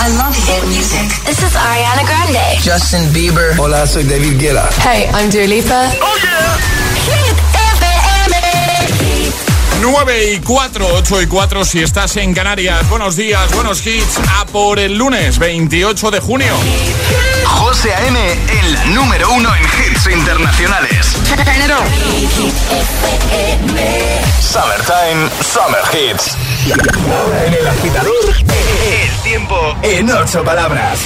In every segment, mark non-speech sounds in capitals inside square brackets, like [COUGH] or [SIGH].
I love hit music. This is Ariana Grande. Justin Bieber. Hola, soy David Guetta. Hey, I'm Dua Lipa. Oh yeah. Hit FM. 9 y 4, 8 y 4 si estás en Canarias. Buenos días, buenos hits. A por el lunes 28 de junio. José A.M. en la número uno en hits internacionales. Summertime, Summer Hits. Ahora en el agitador, El tiempo en ocho palabras.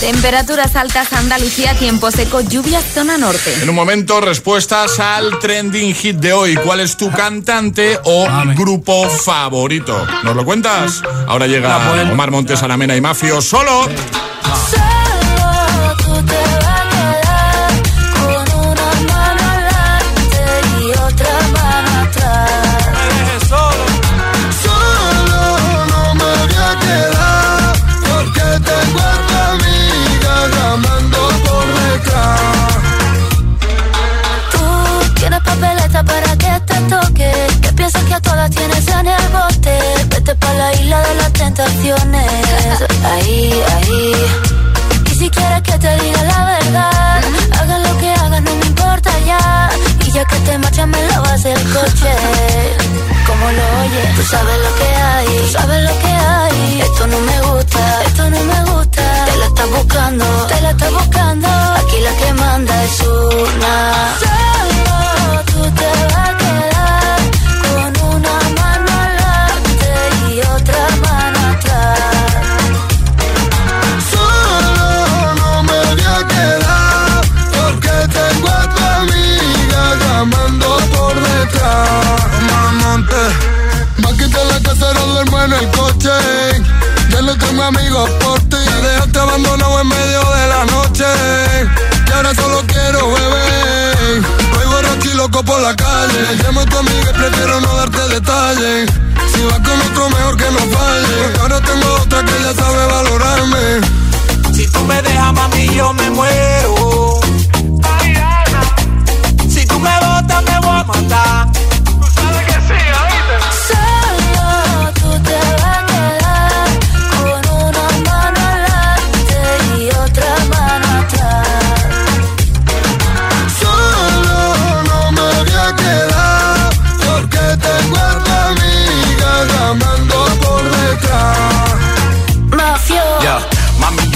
Temperaturas altas Andalucía, tiempo seco, lluvias zona norte. En un momento, respuestas al trending hit de hoy. ¿Cuál es tu cantante o grupo favorito? ¿Nos lo cuentas? Ahora llega Omar Montes, Alamena y Mafio solo. Solo tienes en el bote. Vete pa' la isla de las tentaciones. Ahí, ahí. Y si quieres que te diga la verdad, haga lo que hagas, no me importa ya. Y ya que te marchas, me lavas el coche. Como lo oyes, tú sabes lo que hay, tú sabes lo que hay. Esto no me gusta, esto no me gusta. Te la estás buscando, te la estás buscando. Aquí la que manda es una. Detrás. Mamonte, va a quitar la casa, no duermo en el coche. Ya no tengo amigos por ti. Me dejaste abandonado en medio de la noche. Y ahora solo quiero beber. Voy borracho y loco por la calle. Llamo a tu amiga y prefiero no darte detalles. Si vas con otro, mejor que no falle. Porque ahora tengo otra que ya sabe valorarme. Si tú me dejas, mami, yo me muero. mandar.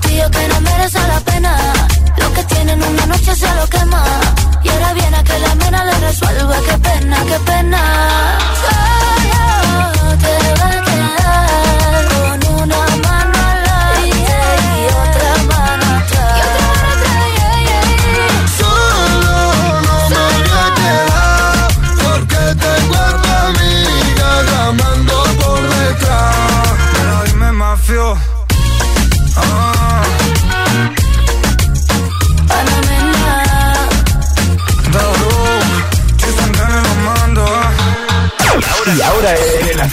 tío que no merece la pena. Lo que tienen una noche se lo quema. Y ahora viene a que la mena le resuelva. Qué pena, qué pena. Solo te va a quedar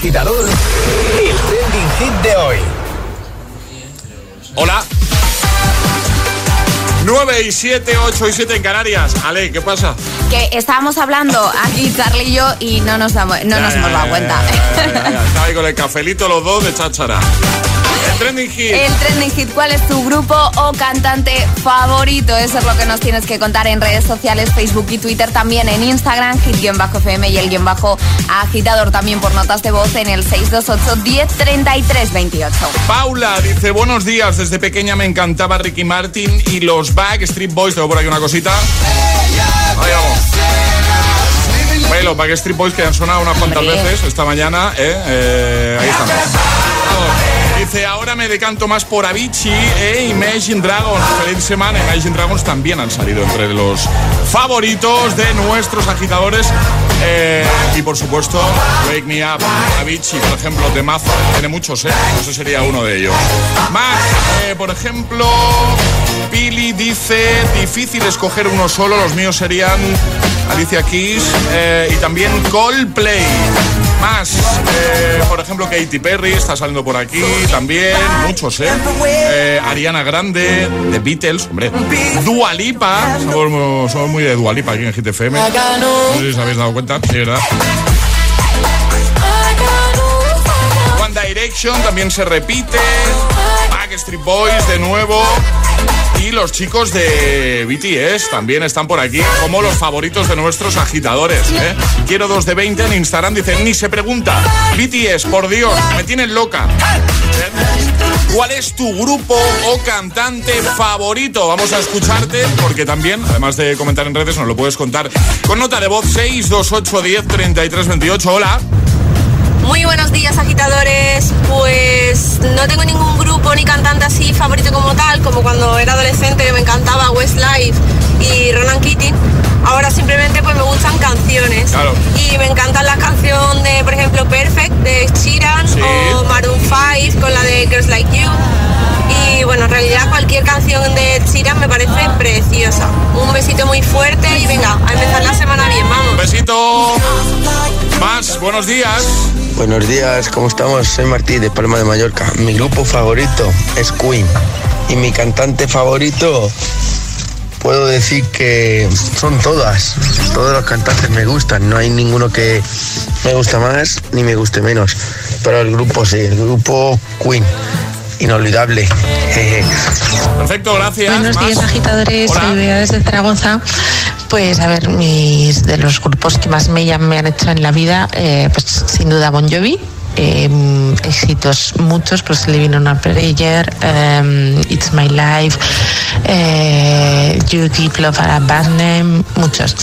agitador, el trending hit de hoy. Hola. 9 y 7, 8 y 7 en Canarias. Ale, ¿qué pasa? Que estábamos hablando aquí, Charlie y yo, y no nos, damos, no Ya, nos ya, hemos dado ya, cuenta. ya, ya, ya, ya. [LAUGHS] Estaba ahí con el cafelito los dos de cháchara. El trending hit. El trending hit, ¿cuál es tu grupo o cantante favorito? Eso es lo que nos tienes que contar en redes sociales, Facebook y Twitter, también en Instagram, hit-fm y el guion bajo agitador también por notas de voz en el 628 1033 28. Paula dice, buenos días, desde pequeña me encantaba Ricky Martin y los Backstreet Boys. Tengo por aquí una cosita. Ahí vamos. Oye, los Backstreet Boys que han sonado unas cuantas veces esta mañana, ¿eh? Eh, ahí estamos. Ahora me decanto más por Avicii e Imagine Dragons. Feliz semana. Imagine Dragons también han salido entre los favoritos de nuestros agitadores. Eh, y por supuesto, Wake Me Up, Avicii, por ejemplo, de Mazo. Tiene muchos, ¿eh? Ese sería uno de ellos. Más, eh, por ejemplo, Billy dice, difícil escoger uno solo. Los míos serían Alicia Keys eh, y también Coldplay. Eh, por ejemplo, Katy Perry está saliendo por aquí también, muchos, ¿eh? eh Ariana Grande, The Beatles, hombre. Dua Lipa, somos, muy de Dua Lipa aquí en GTFM. No sé si os habéis dado cuenta, sí, ¿verdad? One Direction también se repite. Backstreet Boys de nuevo. Los chicos de BTS también están por aquí como los favoritos de nuestros agitadores. ¿eh? Quiero dos de 20 en Instagram. Dicen, ni se pregunta. BTS, por Dios, me tienen loca. ¿Cuál es tu grupo o cantante favorito? Vamos a escucharte porque también, además de comentar en redes, nos lo puedes contar con nota de voz 628 10 33 28. Hola. Muy buenos días agitadores, pues no tengo ningún grupo ni cantante así favorito como tal, como cuando era adolescente me encantaba Westlife y Ronan Keating. Ahora simplemente pues me gustan canciones y me encantan las canciones de, por ejemplo, Perfect de Sheeran o Maroon 5 con la de Girls Like You. Y bueno, en realidad cualquier canción de Sheeran me parece preciosa. Un besito muy fuerte y venga, a empezar la semana bien, vamos. Un besito. Más, buenos días. Buenos días, ¿cómo estamos? Soy Martí de Palma de Mallorca. Mi grupo favorito es Queen y mi cantante favorito puedo decir que son todas. Todos los cantantes me gustan, no hay ninguno que me guste más ni me guste menos. Pero el grupo sí, el grupo Queen inolvidable. Perfecto, gracias. Buenos días, agitadores. Soy desde Zaragoza. Pues a ver, mis de los grupos que más me, me han hecho en la vida, eh, pues sin duda Bon Jovi, eh, éxitos muchos, pues Living on a Prayer, um, It's My Life, eh, You Keep Love a Bad Name, muchos.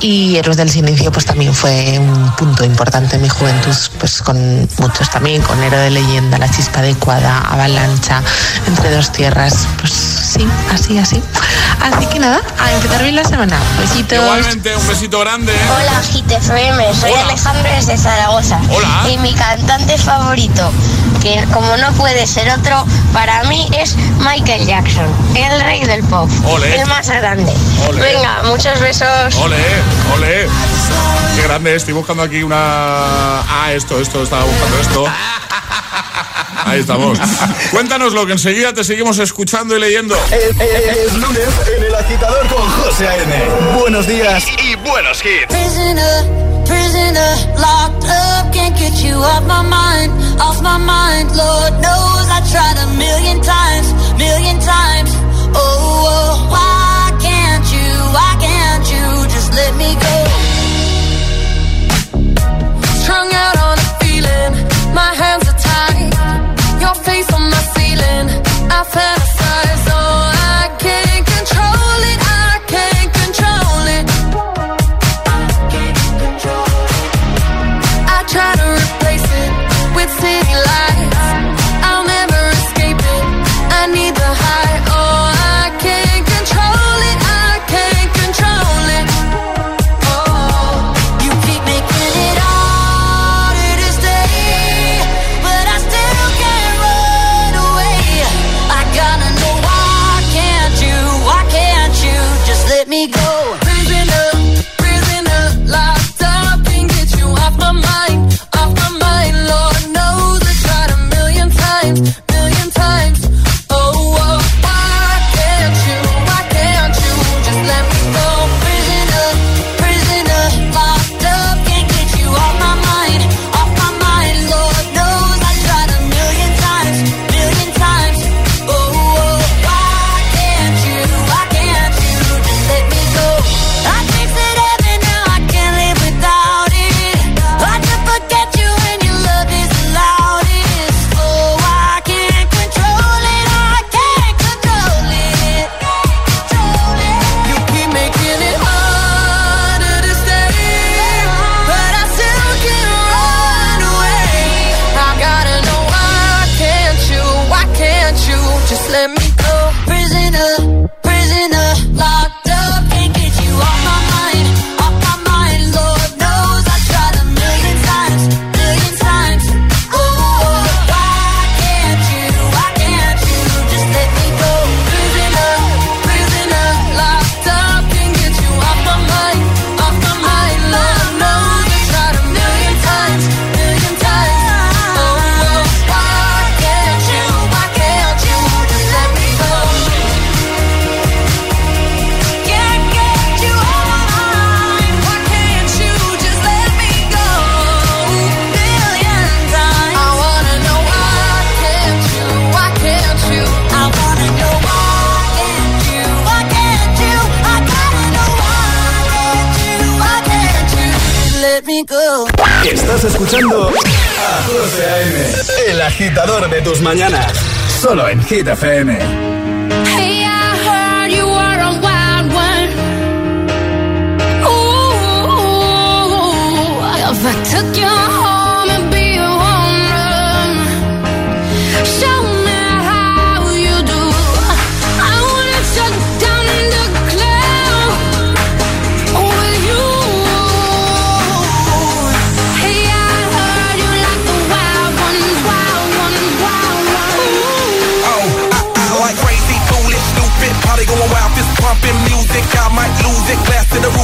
Y Héroes del Silencio pues también fue un punto importante en mi juventud, pues con muchos también, con Héroe de Leyenda, La Chispa Adecuada, Avalancha, Entre Dos Tierras, pues sí, así, así. Así que nada, a empezar bien la semana. Besitos. Igualmente, un besito grande. Hola, GTFM, soy Alejandro desde Zaragoza. Hola. Y mi cantante favorito, que como no puede ser otro, para mí es Michael Jackson, el rey del pop, el más grande. Venga, muchos besos. Ole, ole. Qué grande, estoy buscando aquí una... Ah, esto, esto, estaba buscando esto. [LAUGHS] Ahí estamos. Cuéntanos lo que enseguida te seguimos escuchando y leyendo. Es, lunes en el agitador con José A.N. Buenos días y, buenos hits. Prisoner, locked up, can't get you off my mind, off my mind. Lord knows I tried a million times, million times. Oh, oh why can't you, why can't you just let me go? Strung out on a feeling, my hands are tied, your face on my ceiling. I fantasize, city light. Escuchando a José A.M., el agitador de tus mañanas. Solo en Hit FM.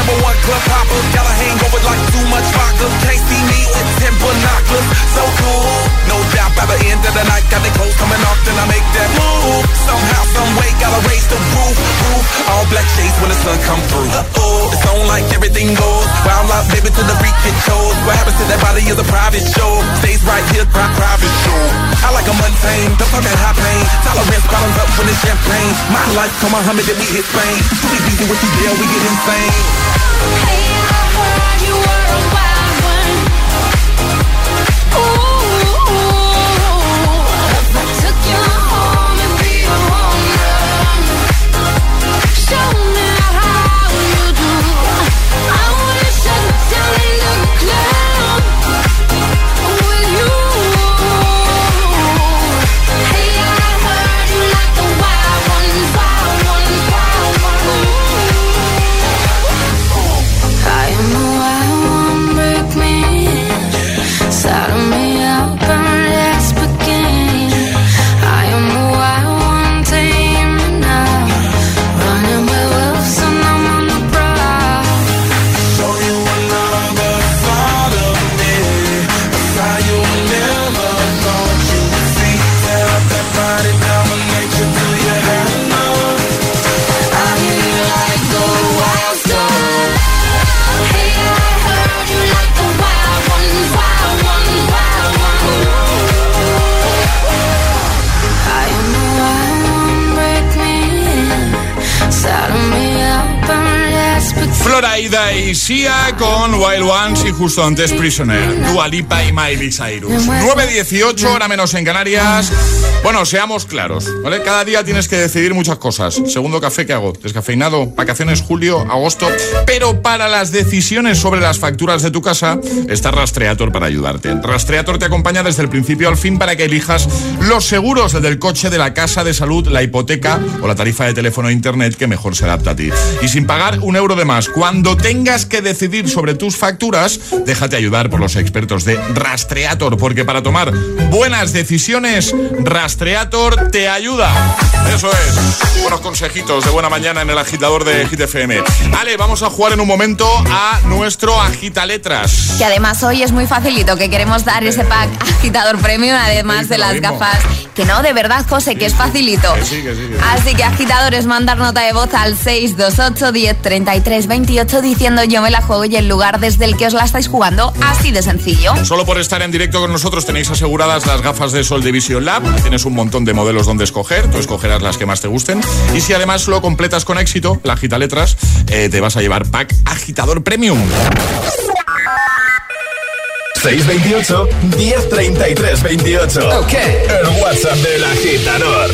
number one club hopper. Got a hangover like too much vodka. Can't see me with ten binoculars. So cool, no doubt by the end of the night, got the clothes coming off, then I make that move. Somehow, some way, gotta raise the roof, roof. All black shades when the sun come through. Uh-oh, it's on like everything goes. Wild out, baby, to the freak it shows. What happens to that body is a private show. Stays right here, pri- private show. I like a mundane, don't talk that high pain. Tolerance bottoms up when it's champagne. My life, come Muhammad, then we hit Spain. Too easy with you, deal, we get insane. Hey, I heard you were a wild one. Ooh, con Wild Ones y justo antes Prisoner, Dua Lipa y Miley Cyrus. 9.18, hora menos en Canarias. Bueno, seamos claros, ¿vale? Cada día tienes que decidir muchas cosas. Segundo café, ¿qué hago? Descafeinado, vacaciones, julio, agosto. Pero para las decisiones sobre las facturas de tu casa, está Rastreator para ayudarte. Rastreator te acompaña desde el principio al fin para que elijas los seguros del coche, de la casa de salud, la hipoteca o la tarifa de teléfono e internet que mejor se adapta a ti. Y sin pagar un euro de más. Cuando tengas que decidir sobre tus facturas, déjate ayudar por los expertos de Rastreator, porque para tomar buenas decisiones, Rastreator te ayuda. Eso es. Buenos consejitos de buena mañana en el agitador de GTFM. Ale, vamos a jugar en un momento a nuestro agita letras. Que además hoy es muy facilito, que queremos dar ese pack agitador premium, además de las gafas. Que no, de verdad, José, que es facilito. Así que agitadores, mandar nota de voz al 628 10 33 28 diciendo yo me la juego y el lugar desde el que os la estáis jugando, así de sencillo. Solo por estar en directo con nosotros tenéis aseguradas las gafas de Sol de Vision Lab. Tienes un montón de modelos donde escoger, tú escogerás las que más te gusten. Y si además lo completas con éxito, la agita letras, eh, te vas a llevar pack agitador premium. 628 1033 28. Ok. El WhatsApp del agitador.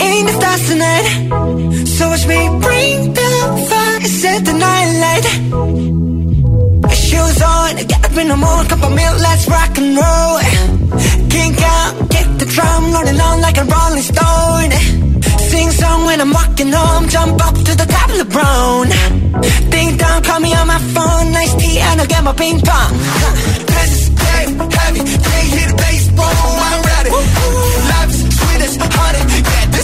In the stars tonight, so watch me bring the fire, set the night light. Shoes on, get up in the morning, cup of milk, let's rock and roll. Kink out, get the drum rolling on like a rolling stone. Sing song when I'm walking home, jump up to the top of the brown. Ding dong, call me on my phone, nice tea, and I'll get my ping pong. This is game heavy, can't the bass, boom, I'm ready. Life's sweet as honey, yeah,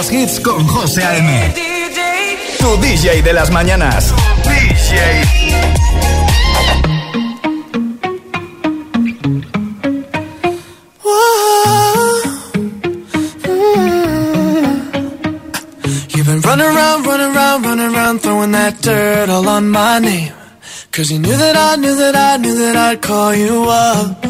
buenos hits con José A.M. Tu DJ de las mañanas. DJ. You've been running around, running around, running around, throwing that dirt all on my name. Cause you knew that I knew that I knew that I'd call you up.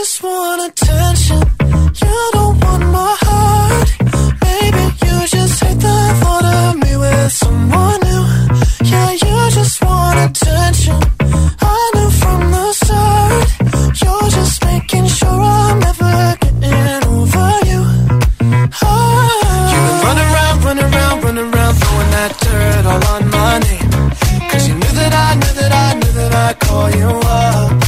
just want attention. You don't want my heart. Maybe you just hate the thought of me with someone new. Yeah, you just want attention. I knew from the start. You're just making sure I'm never getting over you. Oh. You run around, run around, run around, throwing that dirt all on my name. Cause you knew that I, knew that I, knew that I'd call you up.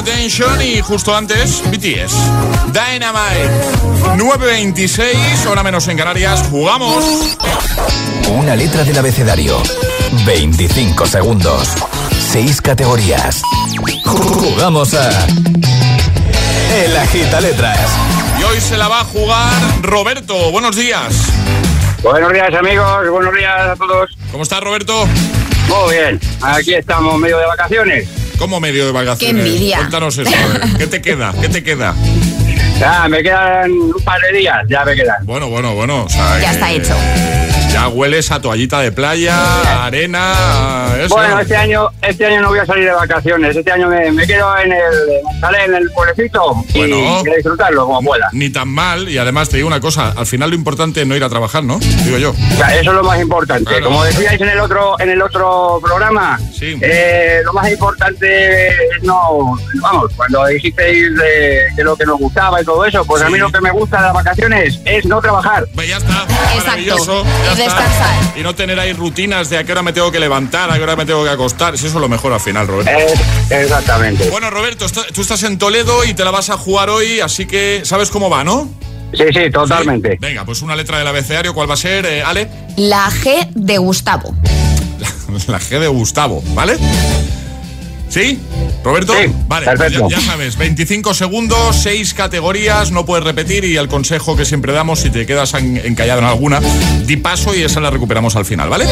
Attention y justo antes BTS. Dynamite. 9.26, hora menos en Canarias. Jugamos. Una letra del abecedario. 25 segundos. 6 categorías. Jugamos a. El Agita Letras. Y hoy se la va a jugar Roberto. Buenos días. Buenos días amigos, buenos días a todos. ¿Cómo estás, Roberto? Muy bien, aquí estamos medio de vacaciones. ¿Cómo medio de vacaciones? Qué envidia. Cuéntanos eso. a ver. [LAUGHS] ¿Qué te queda? ¿Qué te queda? Ya, me quedan un par de días, ya me quedan. Bueno, bueno, bueno. o sea, Ya que está hecho. Ya hueles a toallita de playa, a arena, a eso. Bueno, este año, este año no voy a salir de vacaciones, este año me, me quedo en el, sale en el pueblecito y Bueno. quiero disfrutarlo como pueda. Ni tan mal, y además te digo una cosa, al final lo importante es no ir a trabajar, ¿no? Digo yo. O sea, eso es lo más importante. Claro. Como decíais en el otro, en el otro programa, Sí. eh, lo más importante es no, vamos, cuando dijisteis de, de lo que nos gustaba y todo eso, pues a mí lo que me gusta de las vacaciones es no trabajar. Pues ya está. Exacto. Maravilloso. ya Y está. Descansar. Y no tener ahí rutinas de a qué hora me tengo que levantar, a qué hora me tengo que acostar. Eso es lo mejor al final, Roberto. Es- exactamente. Bueno, Roberto, está- tú estás en Toledo y te la vas a jugar hoy, así que sabes cómo va, ¿no? Sí, sí, totalmente. Sí. Venga, pues una letra del abecedario, ¿cuál va a ser, eh, Ale? La G de Gustavo. [LAUGHS] La G de Gustavo, ¿vale? ¿Sí? ¿Roberto? Sí, vale, pues perfecto. ya, ya sabes, 25 segundos, 6 categorías, no puedes repetir y el consejo que siempre damos, si te quedas en- encallado en alguna, di paso y esa la recuperamos al final, ¿vale?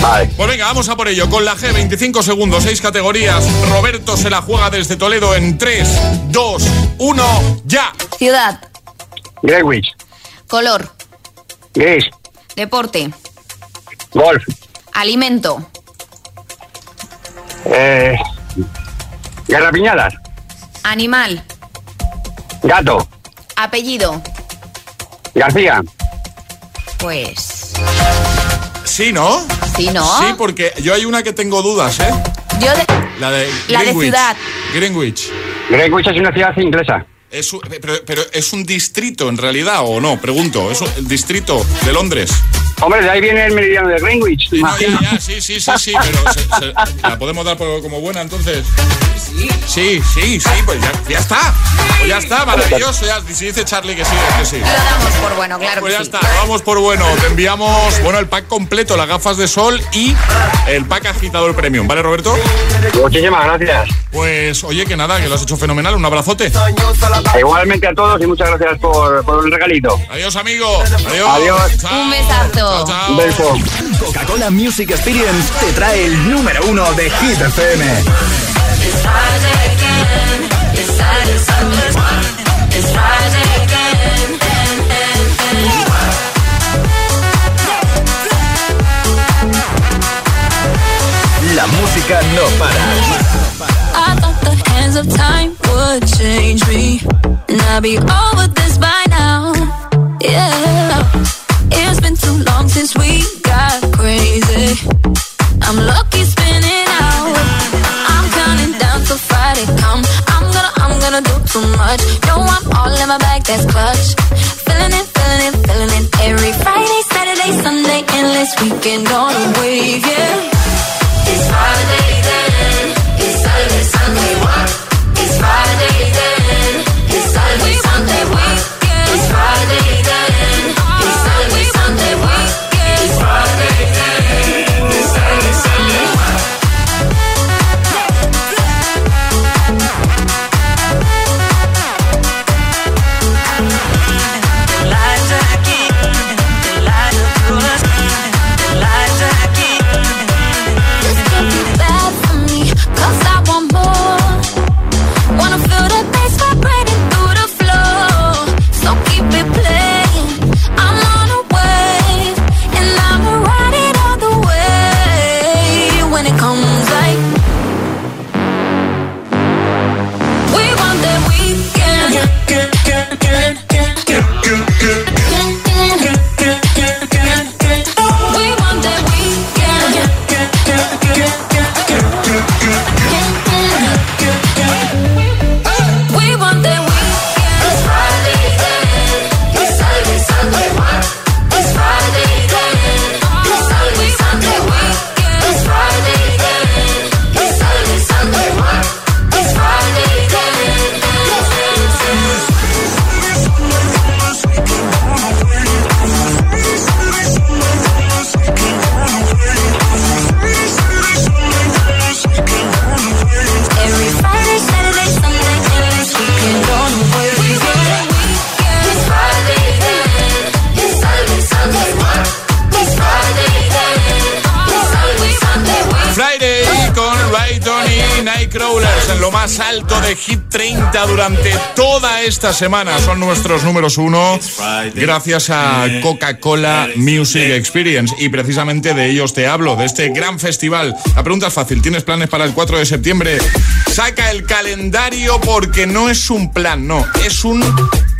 Vale. Pues venga, vamos a por ello. Con la G, 25 segundos, 6 categorías. Roberto se la juega desde Toledo en 3, 2, 1, ya. Ciudad. Greenwich, Color. gris, Deporte. golf, Alimento. Eh, garrapiñadas, Animal. gato, Apellido. García, Pues. Sí, ¿no? Sí, ¿no? Sí, porque yo hay una que tengo dudas, ¿eh? Yo de. La de La de ciudad. Greenwich. Greenwich es una ciudad inglesa. Es un- pero, pero es un distrito en realidad o no, pregunto. ¿Es un- el distrito de Londres? Hombre, de ahí viene el meridiano de Greenwich. Sí, sí, sí, sí, sí, pero la podemos dar como buena entonces. Sí, sí, sí, pues ya, ya está. Pues ya está, maravilloso. Ya, si dice Charlie que sí, es que sí. Lo damos por bueno, claro. Pues ya está, vamos por bueno. Te enviamos, bueno, el pack completo, las gafas de sol y el pack agitador premium. ¿Vale, Roberto? Muchísimas gracias. Pues oye, que nada, que lo has hecho fenomenal. Un abrazote. Igualmente a todos y muchas gracias por, por el regalito. Adiós, amigo. Adiós. Adiós. Un besazo. Beso. Coca-Cola Music Experience te trae el número uno de Hit FM. La música no para. I thought the hands of time would change me. And I'd be over this by now. Yeah. Too long since we got crazy. I'm lucky spinning out. I'm counting down Friday come. I'm gonna, I'm gonna do too much. No, I'm all in my bag, that's clutch. Esta semana. Son nuestros números uno gracias a Coca-Cola Music Experience y precisamente de ellos te hablo, de este gran festival. La pregunta es fácil, ¿tienes planes para el 4 de septiembre? Saca el calendario porque no es un plan, no, es un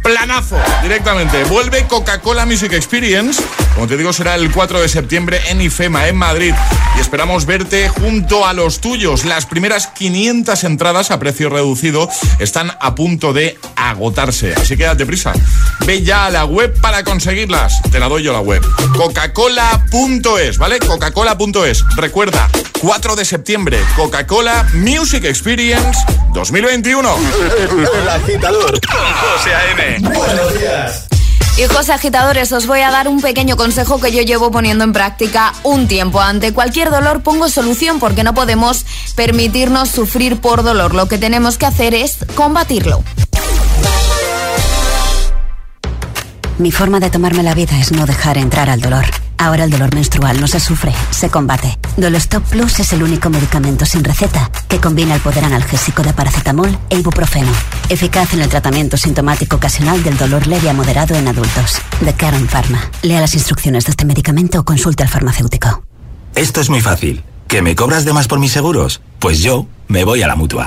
planazo directamente. Vuelve Coca-Cola Music Experience. Como te digo, será el 4 de septiembre en IFEMA, en Madrid. Y esperamos verte junto a los tuyos. Las primeras 500 entradas a precio reducido están a punto de agotarse. Así que date prisa. Ve ya a la web para conseguirlas. Te la doy yo la web. Coca-Cola.es, ¿vale? Coca-Cola.es. Recuerda, 4 de septiembre, Coca-Cola Music Experience 2021. [LAUGHS] El agitador con José A.M. Buenos días. Hijos agitadores, os voy a dar un pequeño consejo que yo llevo poniendo en práctica un tiempo. Ante cualquier dolor pongo solución porque no podemos permitirnos sufrir por dolor. Lo que tenemos que hacer es combatirlo. Mi forma de tomarme la vida es no dejar entrar al dolor. Ahora el dolor menstrual no se sufre, se combate. Dolostop Plus es el único medicamento sin receta que combina el poder analgésico de paracetamol e ibuprofeno. Eficaz en el tratamiento sintomático ocasional del dolor leve a moderado en adultos. De Karen Pharma. Lea las instrucciones de este medicamento o consulte al farmacéutico. Esto es muy fácil. ¿Que me cobras de más por mis seguros? Pues yo me voy a la mutua.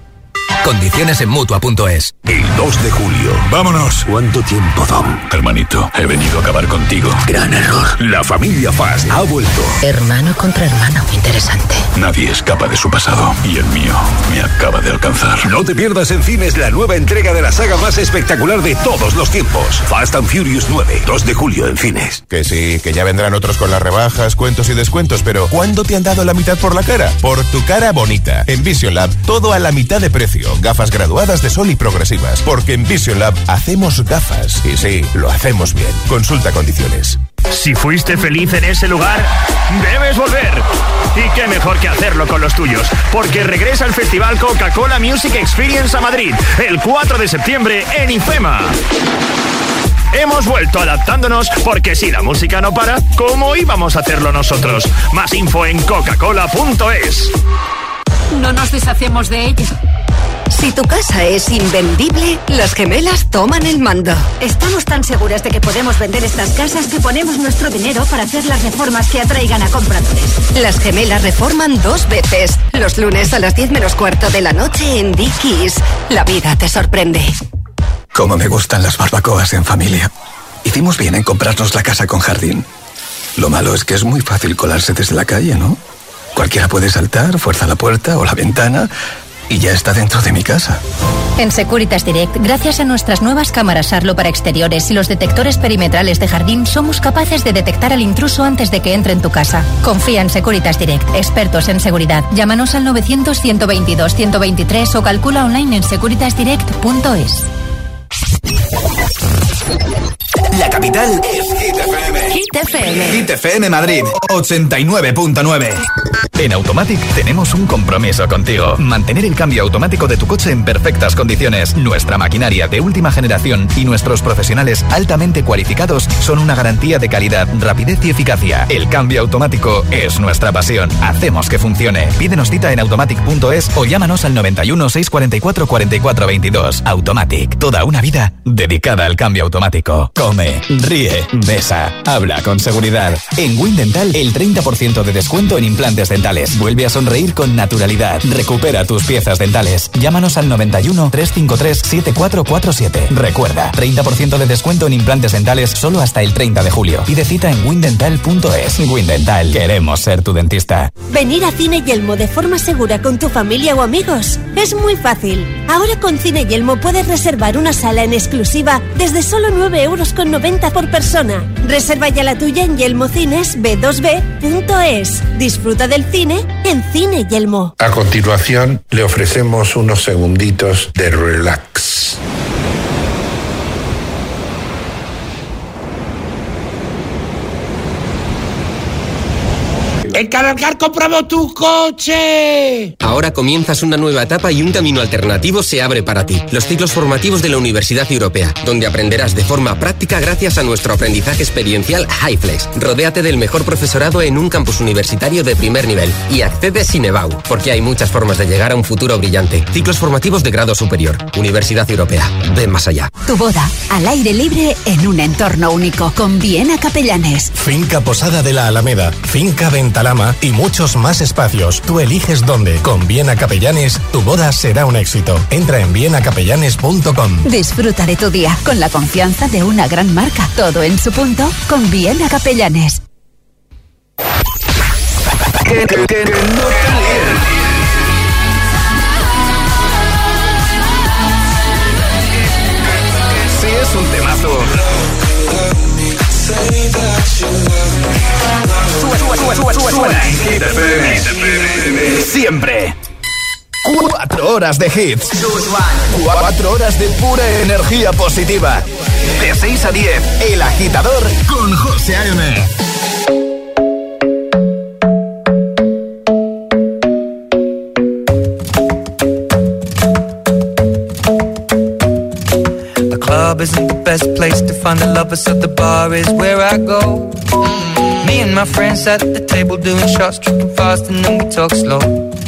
Condiciones en Mutua.es. El 2 de julio. Vámonos. ¿Cuánto tiempo, Dom? Hermanito, he venido a acabar contigo. Gran error. La familia Fast ha vuelto. Hermano contra hermano. Interesante. Nadie escapa de su pasado. Y el mío me acaba de alcanzar. No te pierdas en cines la nueva entrega de la saga más espectacular de todos los tiempos. Fast and Furious 9. 2 de julio en cines. Que sí, que ya vendrán otros con las rebajas, cuentos y descuentos, pero ¿cuándo te han dado la mitad por la cara? Por tu cara bonita. En Vision Lab, todo a la mitad de precio. Gafas graduadas de sol y progresivas. Porque en Vision Lab hacemos gafas. Y sí, lo hacemos bien. Consulta condiciones. Si fuiste feliz en ese lugar, debes volver. Y qué mejor que hacerlo con los tuyos, porque regresa el Festival Coca-Cola Music Experience a Madrid el 4 de septiembre en IFEMA. Hemos vuelto adaptándonos porque si la música no para, ¿cómo íbamos a hacerlo nosotros? Más info en coca-cola.es. No nos deshacemos de ella. Si tu casa es invendible, las gemelas toman el mando. Estamos tan seguras de que podemos vender estas casas que ponemos nuestro dinero para hacer las reformas que atraigan a compradores. Las gemelas reforman dos veces. Los lunes a las 10 menos cuarto de la noche en Dickies. La vida te sorprende. Como me gustan las barbacoas en familia. Hicimos bien en comprarnos la casa con jardín. Lo malo es que es muy fácil colarse desde la calle, ¿no? Cualquiera puede saltar, fuerza la puerta o la ventana y ya está dentro de mi casa. En Securitas Direct, gracias a nuestras nuevas cámaras Arlo para exteriores y los detectores perimetrales de jardín, somos capaces de detectar al intruso antes de que entre en tu casa. Confía en Securitas Direct, expertos en seguridad. Llámanos al 900 122 123 o calcula online en securitasdirect.es. La capital es Hit FM. Hit FM. Hit FM Madrid, 89.9. En Automatic tenemos un compromiso contigo. Mantener el cambio automático de tu coche en perfectas condiciones. Nuestra maquinaria de última generación y nuestros profesionales altamente cualificados son una garantía de calidad, rapidez y eficacia. El cambio automático es nuestra pasión. Hacemos que funcione. Pídenos cita en automatic.es o llámanos al 91 644 44 22. Automatic. Toda una vida dedicada al cambio automático. Come, ríe, besa, habla con seguridad. En Windental, el 30% de descuento en implantes dentales. Vuelve a sonreír con naturalidad. Recupera tus piezas dentales. Llámanos al 91 353 7447. Recuerda, 30% de descuento en implantes dentales solo hasta el 30 de julio. Pide cita en windental.es. Windental, queremos ser tu dentista. Venir a Cine Yelmo de forma segura con tu familia o amigos es muy fácil. Ahora con Cine Yelmo puedes reservar una sala en exclusiva desde solo 9 euros con 90 por persona. Reserva ya la tuya en yelmocines b2b.es. Disfruta del cine en Cine Yelmo. A continuación, le ofrecemos unos segunditos de relax. ¡En Cargar compramos tu coche! Ahora comienzas una nueva etapa y un camino alternativo se abre para ti. Los ciclos formativos de la Universidad Europea, donde aprenderás de forma práctica gracias a nuestro aprendizaje experiencial HighFlex. Rodéate del mejor profesorado en un campus universitario de primer nivel y accede sin EBAU, porque hay muchas formas de llegar a un futuro brillante. Ciclos formativos de grado superior. Universidad Europea. Ven más allá. Tu boda, al aire libre, en un entorno único, con Viena Capellanes. Finca Posada de la Alameda, Finca Y muchos más espacios. Tú eliges dónde. Con Viena Capellanes, tu boda será un éxito. Entra en vienacapellanes.com. Disfruta de tu día con la confianza de una gran marca. Todo en su punto con Viena Capellanes. Que, no es un temazo. Siempre. Cuatro horas de hits. Cuatro horas de pura energía positiva. De 6 a 10, El Agitador con José A.M. The club isn't best place to find the lovers, so the bar is where I go. Me and my friends at the table doing shots, tripping fast, and then we talk slow.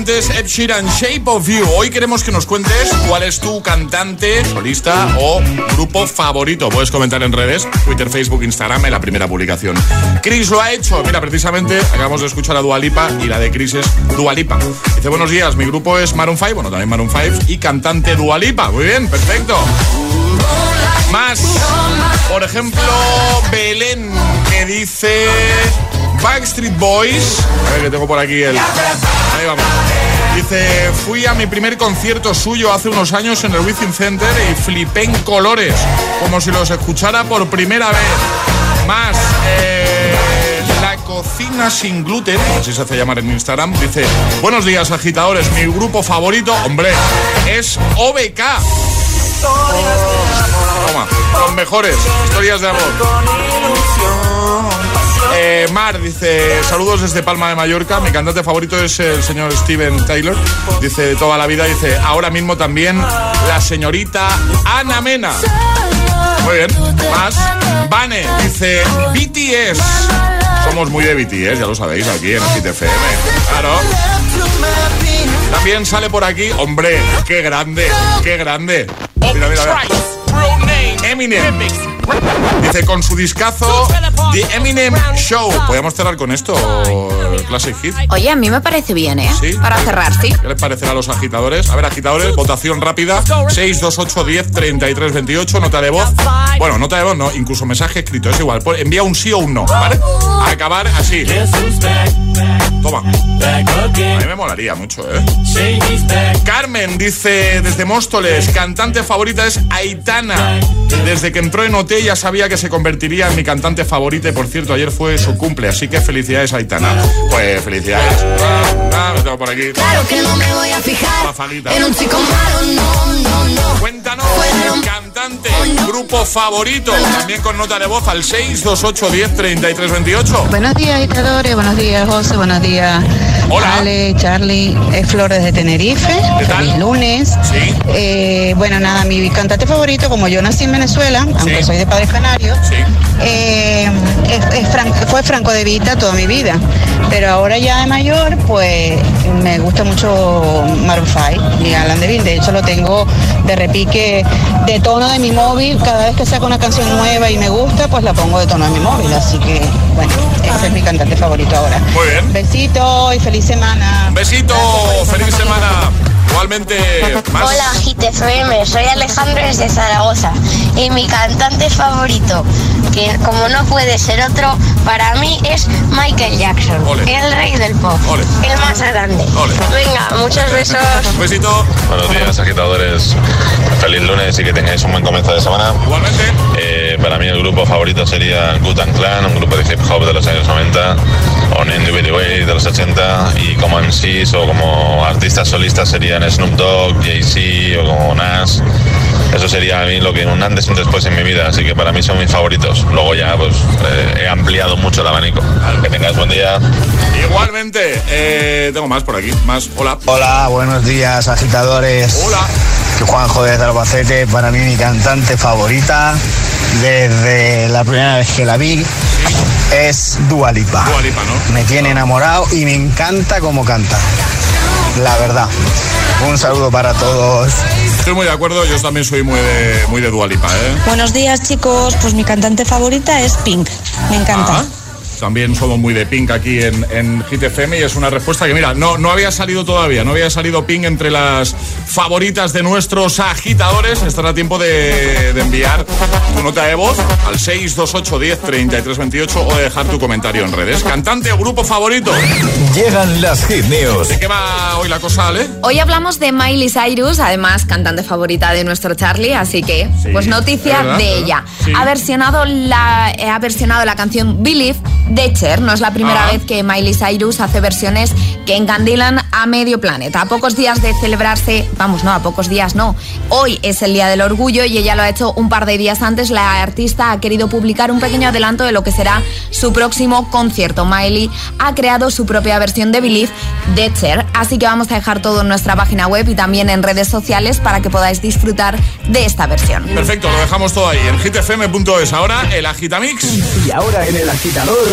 Antes Ed Sheeran, Shape of You. Hoy queremos que nos cuentes cuál es tu cantante, solista o grupo favorito. Puedes comentar en redes, Twitter, Facebook, Instagram, en la primera publicación. Chris lo ha hecho. Mira, precisamente acabamos de escuchar a Dua Lipa y la de Chris es Dua Lipa. Dice, buenos días, mi grupo es Maroon 5, bueno, también Maroon 5, y cantante Dua Lipa. Muy bien, perfecto. Más, por ejemplo, Belén, que dice Backstreet Boys. A ver que tengo por aquí el. Ahí vamos. Dice, fui a mi primer concierto suyo hace unos años en el Within Center y flipé en colores, como si los escuchara por primera vez. Más, eh, la cocina sin gluten, así se hace llamar en Instagram, dice, buenos días agitadores, mi grupo favorito, hombre, es OBK. Toma, los mejores, historias de amor. Eh, Mar dice, saludos desde Palma de Mallorca, mi cantante favorito es el señor Steven Taylor, dice de toda la vida, dice, ahora mismo también la señorita Ana Mena. Muy bien, más. Vane dice, BTS. Somos muy de BTS, ya lo sabéis, aquí en el FM. Claro. También sale por aquí, hombre, qué grande, qué grande. Mira, mira, mira. Eminem. Dice con su discazo The Eminem Show. ¿Podemos cerrar con esto, Classic Hit? Oye, a mí me parece bien, ¿eh? ¿Sí? Para cerrar, sí. ¿Qué les parecerá a los agitadores? A ver, agitadores, votación rápida. 628 10 33 28, nota de voz. Bueno, nota de voz no, incluso mensaje escrito, es igual. Envía un sí o un no, ¿vale? A acabar así. Toma. A mí me molaría mucho, ¿eh? Carmen dice desde Móstoles, cantante favorita es Aitana. Desde que entró en OT ya sabía que se convertiría en mi cantante favorita y por cierto ayer fue su cumple, así que felicidades Aitana. Pues felicidades. Ah, me tengo por aquí. Claro que no me voy a fijar en un chico malo, no, no, no. Cuéntanos, cantante, grupo favorito, también con nota de voz al 628 10 33 28. Buenos días, agitadores. Buenos días, José. Buenos días, Hola. Ale, Charlie. Es Flores de Tenerife. Feliz lunes. Eh, bueno, nada, mi cantante favorito, como yo nací en Venezuela, aunque soy de padres canarios, eh, es- es Fran- fue Franco de Vita toda mi vida. Pero ahora ya de mayor, pues me gusta mucho Maroon 5 y Alan Devine. De hecho, lo tengo de repique de tono de mi móvil. Cada vez que saco una canción nueva y me gusta, pues la pongo de tono de mi móvil. Así que, bueno, ese es mi cantante favorito ahora. Muy bien. Besito y feliz semana. Un besito, feliz semana. Igualmente, más. Hola, Hit FM, soy Alejandro desde Zaragoza y mi cantante favorito, que como no puede ser otro, para mí es Michael Jackson, Ole. el rey del pop, Ole. el más grande. Ole. Venga, muchos besos. Un besito. Buenos días, agitadores. Feliz lunes y que tengáis un buen comienzo de semana. Igualmente. para mí el grupo favorito sería Gutan Clan, un grupo de hip hop de los años 90, o NWA de los 80, y como MCs o como artistas solistas serían Snoop Dogg, Jay-Z o como Nas. Eso sería a mí lo que un antes y un después en mi vida, así que para mí son mis favoritos. Luego ya pues eh, he ampliado mucho el abanico. Que tengáis buen día. Igualmente, eh, tengo más por aquí, más. Hola. Hola, buenos días agitadores. Hola. Soy Juanjo desde Albacete, para mí mi cantante favorita desde la primera vez que la vi es Dua Lipa. Dua Lipa, ¿no? Me tiene enamorado y me encanta cómo canta. La verdad. Un saludo para todos. Estoy muy de acuerdo, yo también soy muy de, muy de Dualipa, ¿eh? Buenos días chicos, pues mi cantante favorita es Pink, me encanta. Ah, También somos muy de Pink aquí en, en Hit FM y es una respuesta que, mira, no, no había salido todavía, no había salido Pink entre las favoritas de nuestros agitadores. Estará tiempo de, de enviar tu nota de voz al 628 10 33 28 o de dejar tu comentario en redes. Cantante o grupo favorito. Llegan las Hit News. ¿De qué va hoy la cosa, Ale? Hoy hablamos de Miley Cyrus, además cantante favorita de nuestro Charlie, así que pues noticia de ella. Sí. Ha versionado la eh, ha versionado la canción Believe de Cher. No es la primera Ah. vez que Miley Cyrus hace versiones que encandilan a medio planeta. A pocos días de celebrarse, vamos, no, a pocos días no. Hoy es el Día del Orgullo y ella lo ha hecho un par de días antes. La artista ha querido publicar un pequeño adelanto de lo que será su próximo concierto. Miley ha creado su propia versión de Believe de Cher. Así que vamos a dejar todo en nuestra página web y también en redes sociales para que podáis disfrutar de esta versión. Perfecto, lo dejamos todo ahí en hitfm.es. Ahora el Agitamix. Y ahora en el agitador,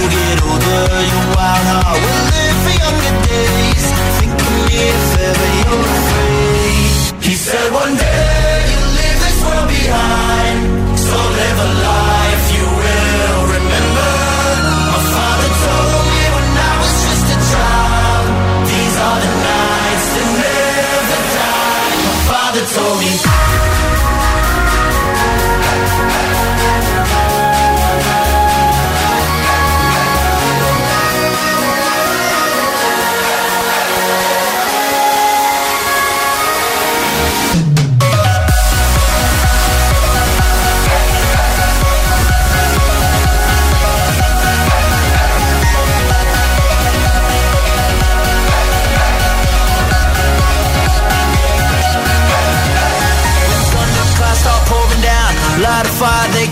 you get older, your wild heart will live for younger days. Think of me if ever you're afraid. He said one day you'll leave this world behind, so live a life you will remember. My father told me when I was just a child, these are the nights that never die. My father told me.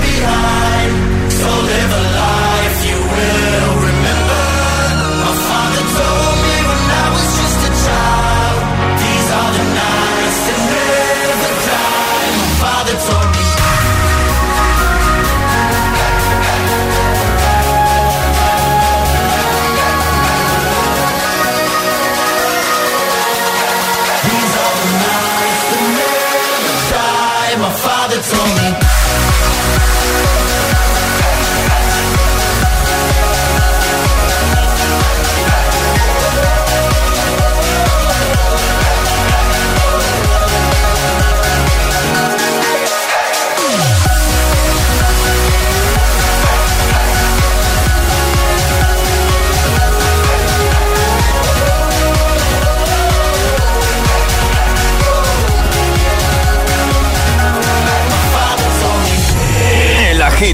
behind. So live a life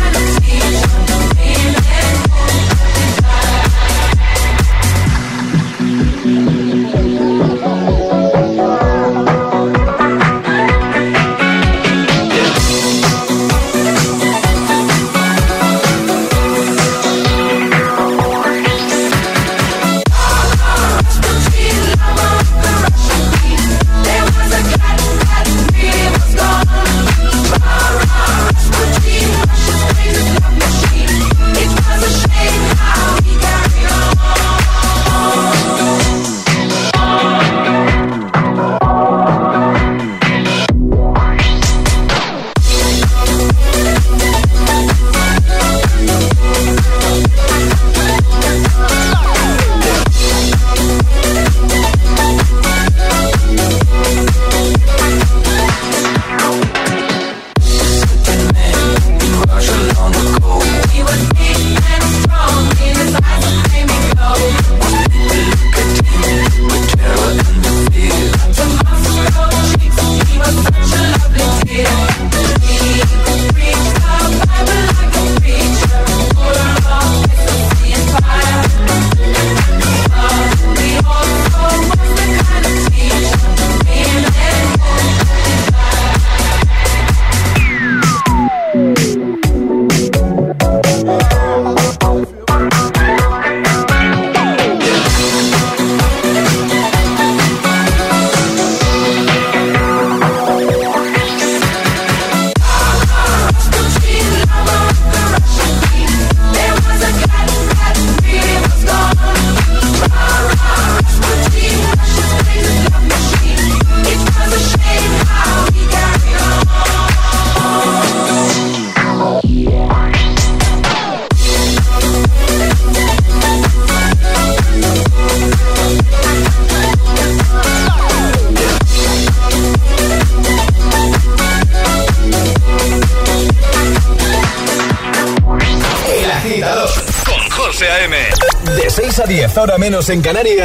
Yeah. En Canarias,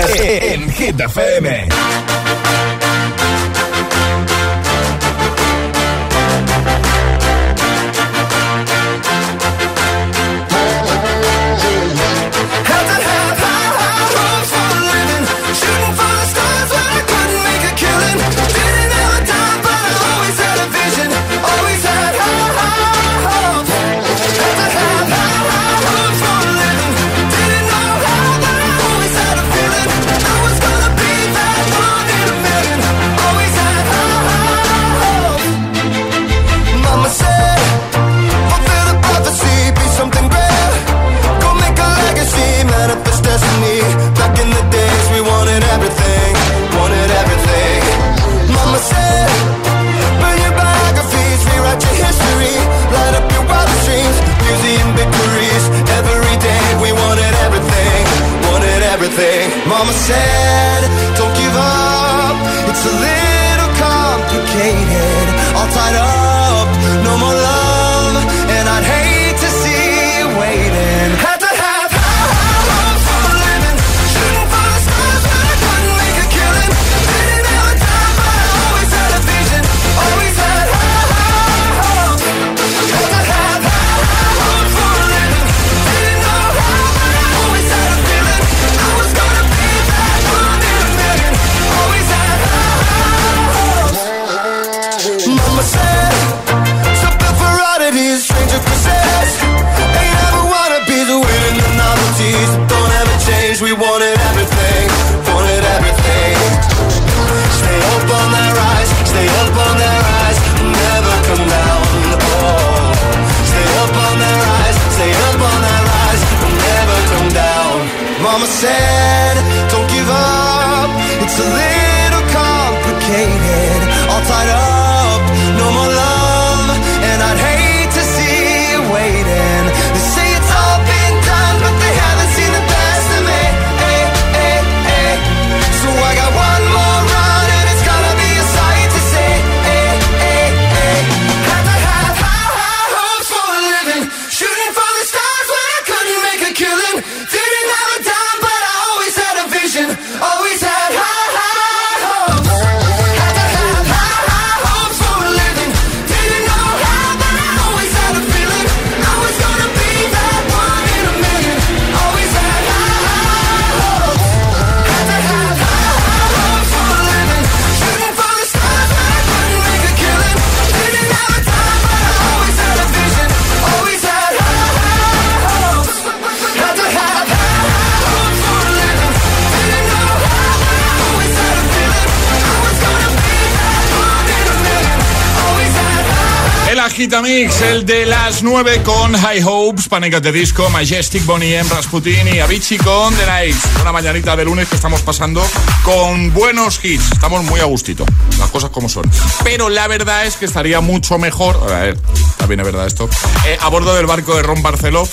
Agitamix, el de las 9 con High Hopes, Panic! the Disco, Majestic, Bonnie M, Rasputin y Avicii con The Night. Una mañanita de lunes que estamos pasando con buenos hits. Estamos muy a gustito, las cosas como son. Pero la verdad es que estaría mucho mejor, a ver, también es verdad esto, eh, a bordo del barco de Ron Barceló,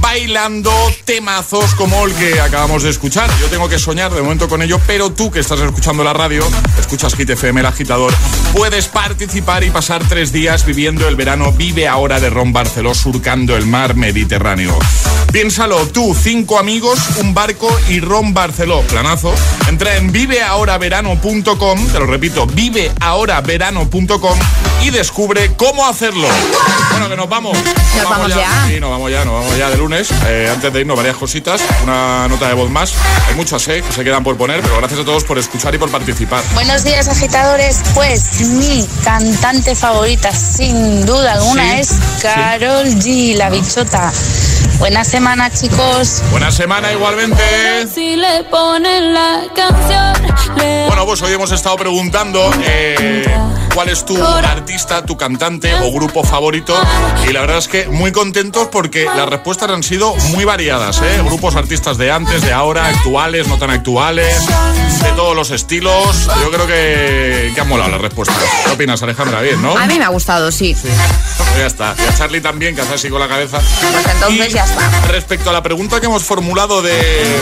bailando temazos como el que acabamos de escuchar. Yo tengo que soñar de momento con ello, pero tú que estás escuchando la radio, escuchas Hit FM, el agitador, puedes participar y pasar tres días viviendo el verano Vive Ahora de Ron Barceló, surcando el mar Mediterráneo. Piénsalo, tú, cinco amigos, un barco y Ron Barceló. Planazo. Entra en viveahoraverano.com, te lo repito, viveahoraverano.com y descubre cómo hacerlo. Bueno, que nos vamos. Nos vamos ya. Sí, nos vamos ya, nos vamos ya de lunes. Eh, antes de irnos, varias cositas. Una nota de voz más. Hay muchas, eh, que se quedan por poner, pero gracias a todos por escuchar y por participar. Buenos días, agitadores. Pues mi cantante favorita, sin duda alguna, Sí, es Carol G, la bichota. Buena semana, chicos. Buena semana igualmente. Si le ponen la canción, le pues hoy hemos estado preguntando eh, cuál es tu artista, tu cantante o grupo favorito. Y la verdad es que muy contentos porque las respuestas han sido muy variadas. ¿eh? Grupos, artistas de antes, de ahora, actuales, no tan actuales, de todos los estilos. Yo creo que, que han molado las respuestas. ¿Qué opinas, Alejandra? Bien, ¿no? A mí me ha gustado, sí. Pues ya está. Y a Charlie también, que hace así con la cabeza. Pues entonces ya está. Respecto a la pregunta que hemos formulado de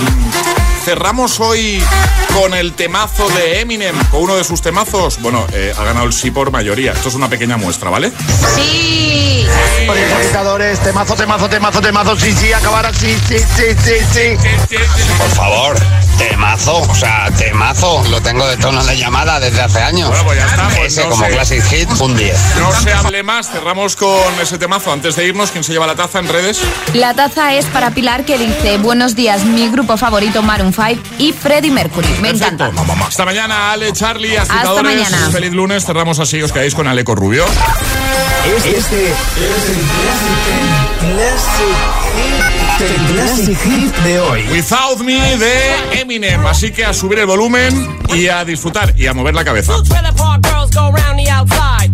cerramos hoy con el temazo de Eminem, con uno de sus temazos. Bueno, eh, ha ganado el sí por mayoría. Esto es una pequeña muestra, ¿vale? Sí. Oye, agitadores, temazo, temazo, temazo, temazo, sí, sí, acabar así, sí, sí, sí, sí. Por favor, temazo, o sea, temazo. Lo tengo de tono de llamada desde hace años. Bueno, pues ya está, pues Ese no como sé. Classic Hit, un 10. No se hable más, cerramos con ese temazo. Antes de irnos, ¿quién se lleva la taza en redes? La taza es para Pilar que dice Buenos días, mi grupo favorito Maroon 5 y Freddie Mercury. Me encanta. Hasta mañana, Ale, Charlie, agitadores. mañana. Feliz lunes, cerramos así, os quedáis con Aleco Rubio. Este es el Classic, Classic Hit de hoy. Without Me de Eminem. Así que a subir el volumen y a disfrutar y a mover la cabeza. Two trailer park girls go round the outside,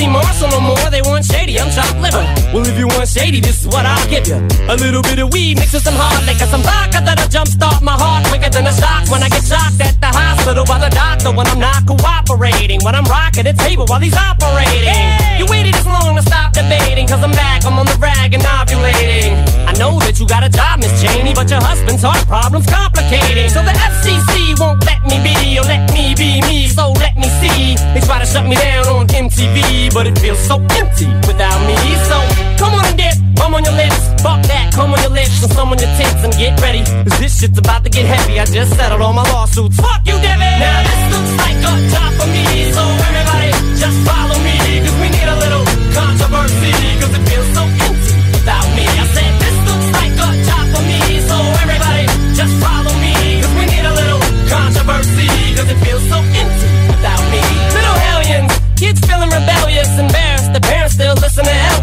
see Marshall no more. They want shady, I'm chopped liver. Well, if you want shady, this is what I'll give you. A little bit of weed mixed with some hard liquor, some vodka that'll jumpstart my heart quicker than a shock when I get shocked at the hospital by the doctor when I'm not cooperating. When I'm rocking the table while he's operating. You waited this long to stop debating, cause I'm back, I'm on the rag and ovulating. I know that you got a job, Miss Cheney, but your husband's heart problem's complicating. So the FCC won't let me be, or let me be me, so let me see. They try to shut me down on MTV, but it feels so empty without me. So come on and dip, bum on your lips, fuck that, come on your lips, and some on your tits, and get ready. Cause this shit's about to get heavy. I just settled all my lawsuits. Fuck you, Debbie! Now this looks like a job for me, so everybody just follow me, cause we need a little controversy, cause it feels so empty without me. I said everybody just follow me, cause we need a little controversy, cause it feels so empty without me. Little hellions, kids feeling rebellious, embarrassed, the parents still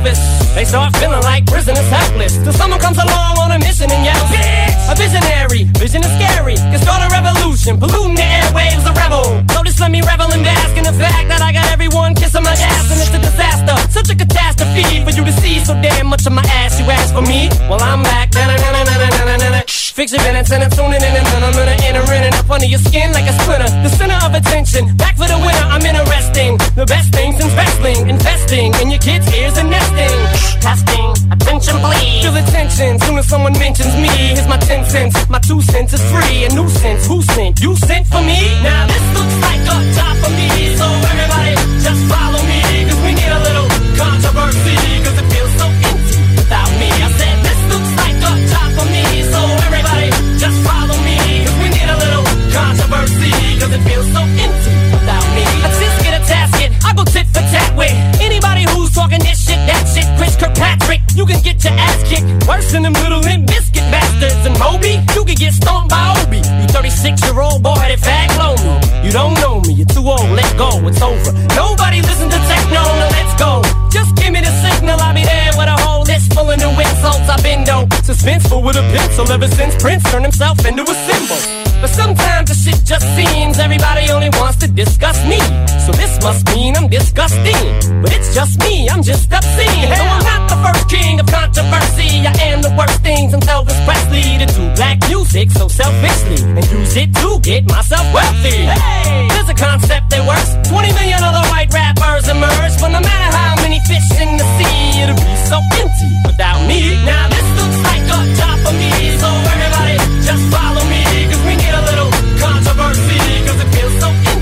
listen. They start feeling like prisoners helpless, till someone comes along on a mission and yells, Bitch! A visionary, vision is scary, can start a revolution, polluting the airwaves, a rebel. So just let me revel and bask in the fact that I got everyone kissing my ass and it's a disaster. Such a catastrophe for you to see so damn much of my ass. You ask for me? Well, I'm back. Na-na-na-na-na-na-na-na. Fix your minutes and I'm tuning in and then I'm gonna enter in and up under your skin like a splinter. The center of attention, back for the winner. I'm interesting. The best things in wrestling, investing in your kids' ears and nesting. Testing, attention please. Feel the tension soon as someone mentions me. Here's my ten cents, my two cents is free. A nuisance, who sent? You sent for me? Now this looks like a job for me, so everybody just follow me, You don't know me, you're too old, let go, it's over. Nobody listen to techno, now let's go. Just give me the signal, I'll be there with a whole list full of new insults. I've been dope, suspenseful with a pencil ever since Prince turned himself into a symbol. But sometimes the shit just seems everybody only wants to discuss me. So this must mean I'm disgusting. But it's just me, I'm just obscene. No, I'm not the first king of controversy. I am the worst things I'm Elvis Presley to do black music so selfishly and use it to get myself wealthy. Hey, there's a concept that works. 20 million other white rappers emerge, but no matter how many fish in the sea, it'll be so empty without me. Now this looks like a job for me, so everybody. Just follow me, cause we need a little controversy, cause it feels so easy.